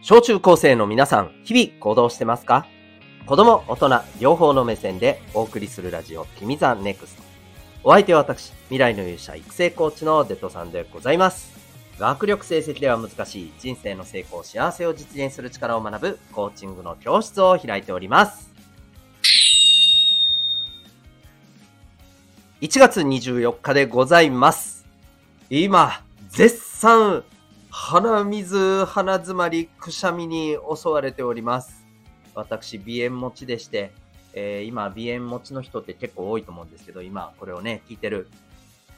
小中高生の皆さん、日々行動してますか？子供、大人、両方の目線でお送りするラジオ、君ザネクスト。お相手は私、未来の勇者育成コーチのデトさんでございます。学力成績では難しい人生の成功、幸せを実現する力を学ぶコーチングの教室を開いております。1月24日でございます。今、絶賛、鼻水、鼻詰まり、くしゃみに襲われております。私、鼻炎持ちでして、えー今、鼻炎持ちの人って結構多いと思うんですけど、今、これをね、聞いてる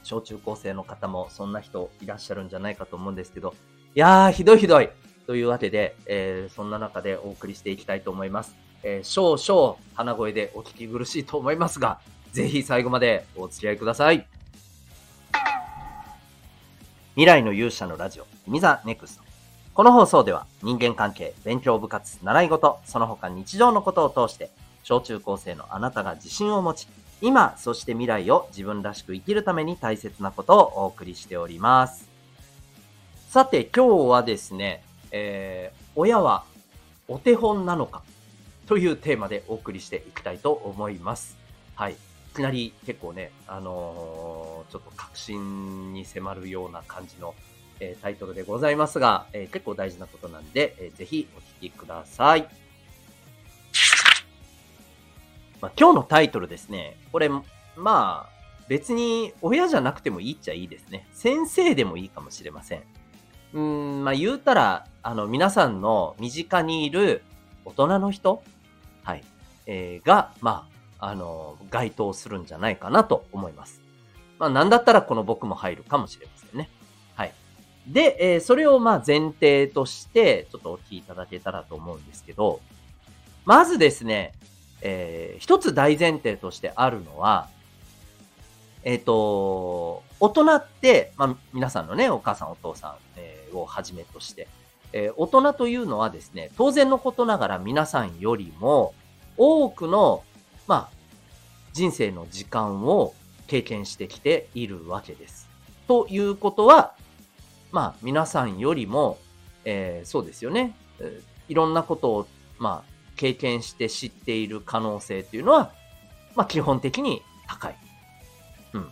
小中高生の方も、そんな人いらっしゃるんじゃないかと思うんですけど、いやー、ひどいひどいというわけで、えーそんな中でお送りしていきたいと思います。えー少々、鼻声でお聞き苦しいと思いますが、ぜひ最後までお付き合いください。未来の勇者のラジオ、ミザネクスト。この放送では人間関係、勉強部活、習い事、その他日常のことを通して、小中高生のあなたが自信を持ち、今、そして未来を自分らしく生きるために大切なことをお送りしております。さて、今日はですね、えー、親はお手本なのかというテーマでお送りしていきたいと思います。はい。きなり結構ね、あのーちょっと確信に迫るような感じの、えータイトルでございますが、えー結構大事なことなんで、えーぜひお聞きください。まあ、今日のタイトルですね、これ、まあ、別に親じゃなくてもいいっちゃいいですね。先生でもいいかもしれません。うん、まあ言うたら、あの、皆さんの身近にいる大人の人、はい、えーが、まあ、あの、該当するんじゃないかなと思います。まあ、なんだったらこの僕も入るかもしれませんね。はい。で、えーそれをまあ前提として、ちょっとお聞きいただけたらと思うんですけど、まずですね、えー一つ大前提としてあるのは、えっ、と、大人って、まあ、皆さんのね、お母さん、お父さん、えーをはじめとして、えー大人というのはですね、当然のことながら皆さんよりも、多くの、まあ、人生の時間を経験してきているわけです。ということは、まあ、皆さんよりも、えーそうですよね、えーいろんなことを、まあ、経験して知っている可能性というのは、まあ、基本的に高い。うん。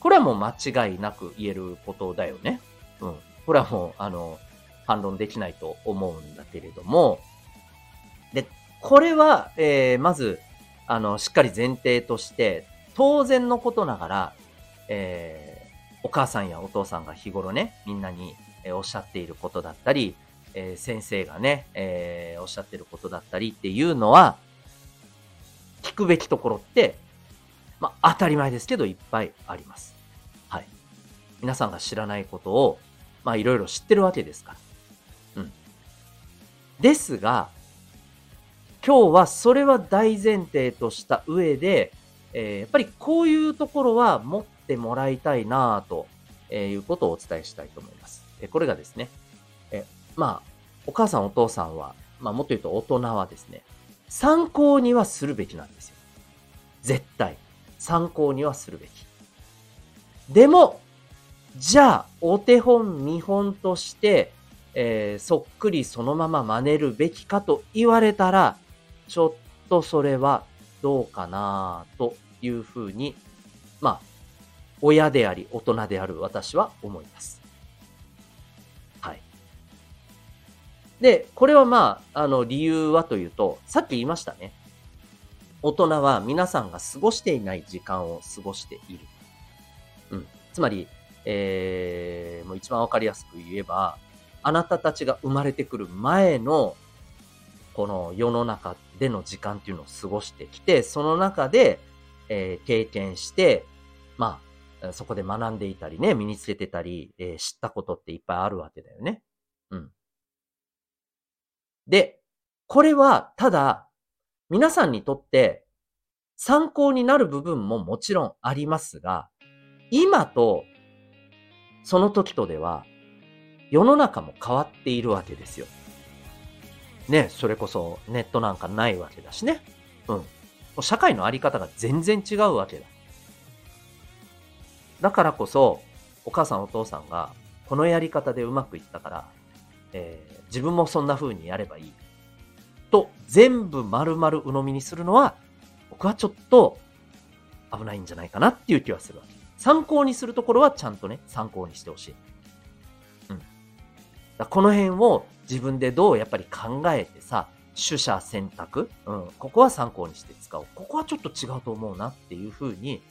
これはもう間違いなく言えることだよね。うん。これはもう、あの、反論できないと思うんだけれども、で、これは、えーまず、あの、しっかり前提として、当然のことながら、えーお母さんやお父さんが日頃ね、みんなに、えーおっしゃっていることだったり、えー先生がね、えーおっしゃってることだったりっていうのは、聞くべきところって、まあ、当たり前ですけど、いっぱいあります。はい。皆さんが知らないことを、まあ、いろいろ知ってるわけですから。うん。ですが、今日はそれは大前提とした上で、えーやっぱりこういうところは持ってもらいたいなぁと、えいうことをお伝えしたいと思います。えこれがですね、えまあ、お母さんお父さんは、まあもっと言うと大人はですね、参考にはするべきなんですよ。絶対。参考にはするべき。でも、じゃあ、お手本、見本として、えーそっくりそのまま真似るべきかと言われたら、ちょっとそれはどうかなというふうに、まあ、親であり大人である私は思います。はい。で、これはまあ、あの、理由はというと、さっき言いましたね。大人は皆さんが過ごしていない時間を過ごしている。うん。つまり、えー、もう一番わかりやすく言えば、あなたたちが生まれてくる前の、この世の中での時間っていうのを過ごしてきて、その中で、えー経験して、まあ、そこで学んでいたりね、身につけてたり、えー知ったことっていっぱいあるわけだよね。うん。で、これは、ただ、皆さんにとって参考になる部分ももちろんありますが、今とその時とでは世の中も変わっているわけですよ。ね、それこそネットなんかないわけだしね。うん。社会のあり方が全然違うわけだ。だからこそ、お母さんお父さんが、このやり方でうまくいったから、えー、自分もそんな風にやればいい。と、全部丸々鵜呑みにするのは、僕はちょっと危ないんじゃないかなっていう気はするわけ。参考にするところはちゃんとね、参考にしてほしい。この辺を自分でどうやっぱり考えてさ、取捨選択、うん、ここは参考にして使おう。ここはちょっと違うと思うなっていうふうに、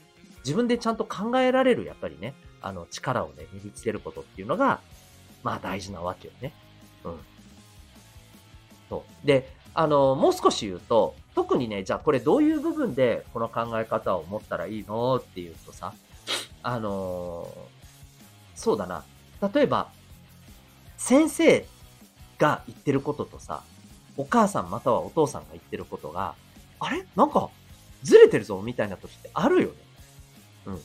自分でちゃんと考えられる、やっぱりね、あの、力をね、身につけることっていうのが、まあ大事なわけよね。うん。そう。で、あの、もう少し言うと、特にね、じゃあこれどういう部分でこの考え方を持ったらいいの？っていうとさ、あのそうだな。例えば、先生が言ってることとさ、お母さんまたはお父さんが言ってることが、あれ？なんか、ずれてるぞみたいな時ってあるよね。うん。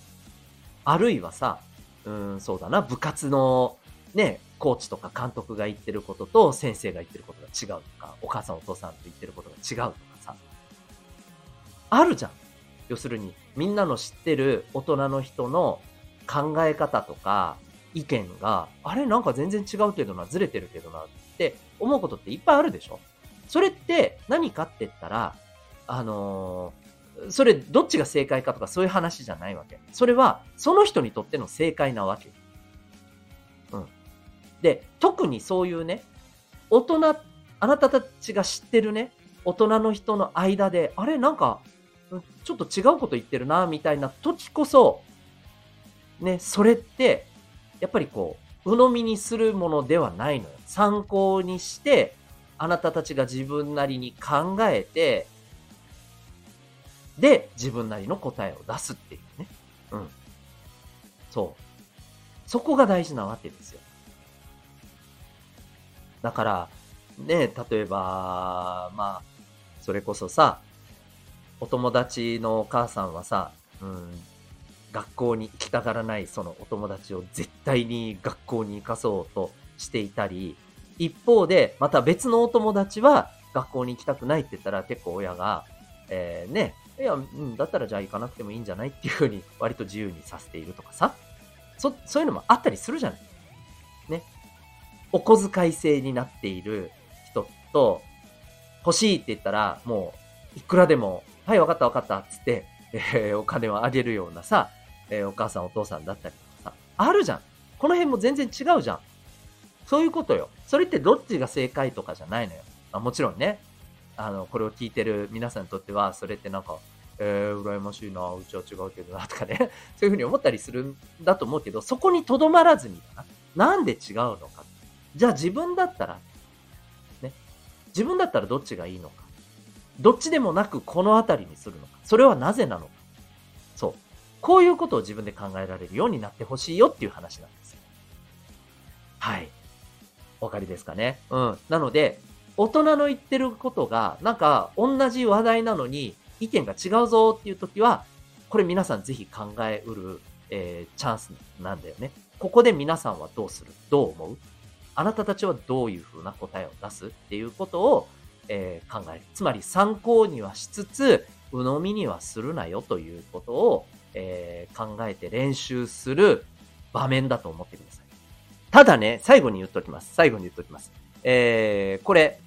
あるいはさ、うん、そうだな、部活のね、コーチとか監督が言ってることと先生が言ってることが違うとか、お母さんお父さんと言ってることが違うとかさ、あるじゃん。要するに、みんなの知ってる大人の人の考え方とか意見が、あれなんか全然違うけどな、ずれてるけどなって思うことっていっぱいあるでしょ？それって何かって言ったら、あのー、それどっちが正解かとかそういう話じゃないわけ。それはその人にとっての正解なわけ。うん。で、特にそういうね、大人、あなたたちが知ってるね、大人の人の間で、あれなんか、ちょっと違うこと言ってるな、みたいな時こそ、ね、それって、やっぱりこう、鵜呑みにするものではないのよ。参考にして、あなたたちが自分なりに考えて、で、自分なりの答えを出すっていうね。うん。そう。そこが大事なわけですよ。だから、ね、例えば、まあ、それこそさ、お友達のお母さんはさ、うん、学校に行きたがらないそのお友達を絶対に学校に行かそうとしていたり、一方で、また別のお友達は学校に行きたくないって言ったら結構親が、えー、ね、いや、うん、だったらじゃあ行かなくてもいいんじゃないっていうふうに割と自由にさせているとかさ。そ、そういうのもあったりするじゃない。ね。お小遣い制になっている人と、欲しいって言ったら、もう、いくらでも、はい、わかったわかったっつって、えー、お金をあげるようなさ、えー、お母さんお父さんだったりとかさ、あるじゃん。この辺も全然違うじゃん。そういうことよ。それってどっちが正解とかじゃないのよ。あもちろんね、あの、これを聞いてる皆さんにとっては、それってなんか、えー、羨ましいな、うちは違うけどな、とかね、そういうふうに思ったりするんだと思うけど、そこにとどまらずにな、なんで違うのか。じゃあ自分だったら、ね、自分だったらどっちがいいのか。どっちでもなくこの辺りにするのか。それはなぜなのか。こういうことを自分で考えられるようになってほしいよっていう話なんですよ。はい。お分かりですかね？うん。なので、大人の言ってることが、なんか同じ話題なのに意見が違うぞっていう時は、これ皆さんぜひ考えうる、えー、チャンスなんだよね。ここで皆さんはどうする？どう思う？あなたたちはどういうふうな答えを出す？っていうことを、えー、考える。つまり参考にはしつつ、鵜呑みにはするなよということを、えー、考えて練習する場面だと思ってください。ただね、最後に言っときます。最後に言っときます。えー、これ、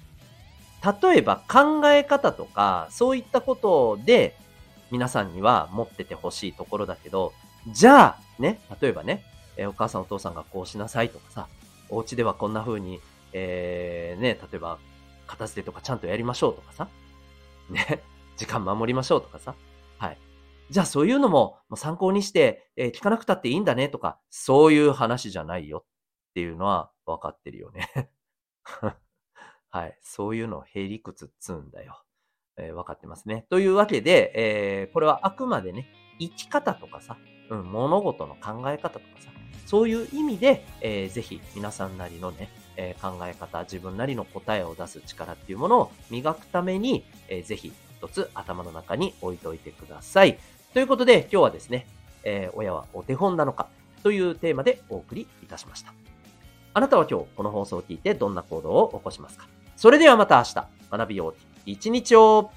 例えば考え方とか、そういったことで、皆さんには持っててほしいところだけど、じゃあ、ね、例えばね、えー、お母さんお父さんがこうしなさいとかさ、お家ではこんな風に、えー、ね、例えば、片付けとかちゃんとやりましょうとかさ、ね、時間守りましょうとかさ、はい。じゃあそういうのも参考にして、えー、聞かなくたっていいんだねとか、そういう話じゃないよっていうのは分かってるよねはい。そういうのを並理屈っつうんだよ。えー、分かってますね。というわけで、えー、これはあくまでね、生き方とかさ、うん、物事の考え方とかさ、そういう意味で、えー、ぜひ皆さんなりのね、えー、考え方、自分なりの答えを出す力っていうものを磨くために、えー、ぜひ一つ頭の中に置いといてください。ということで、今日はですね、えー、親はお手本なのかというテーマでお送りいたしました。あなたは今日この放送を聞いてどんな行動を起こしますか？それではまた明日、学びよう。一日を。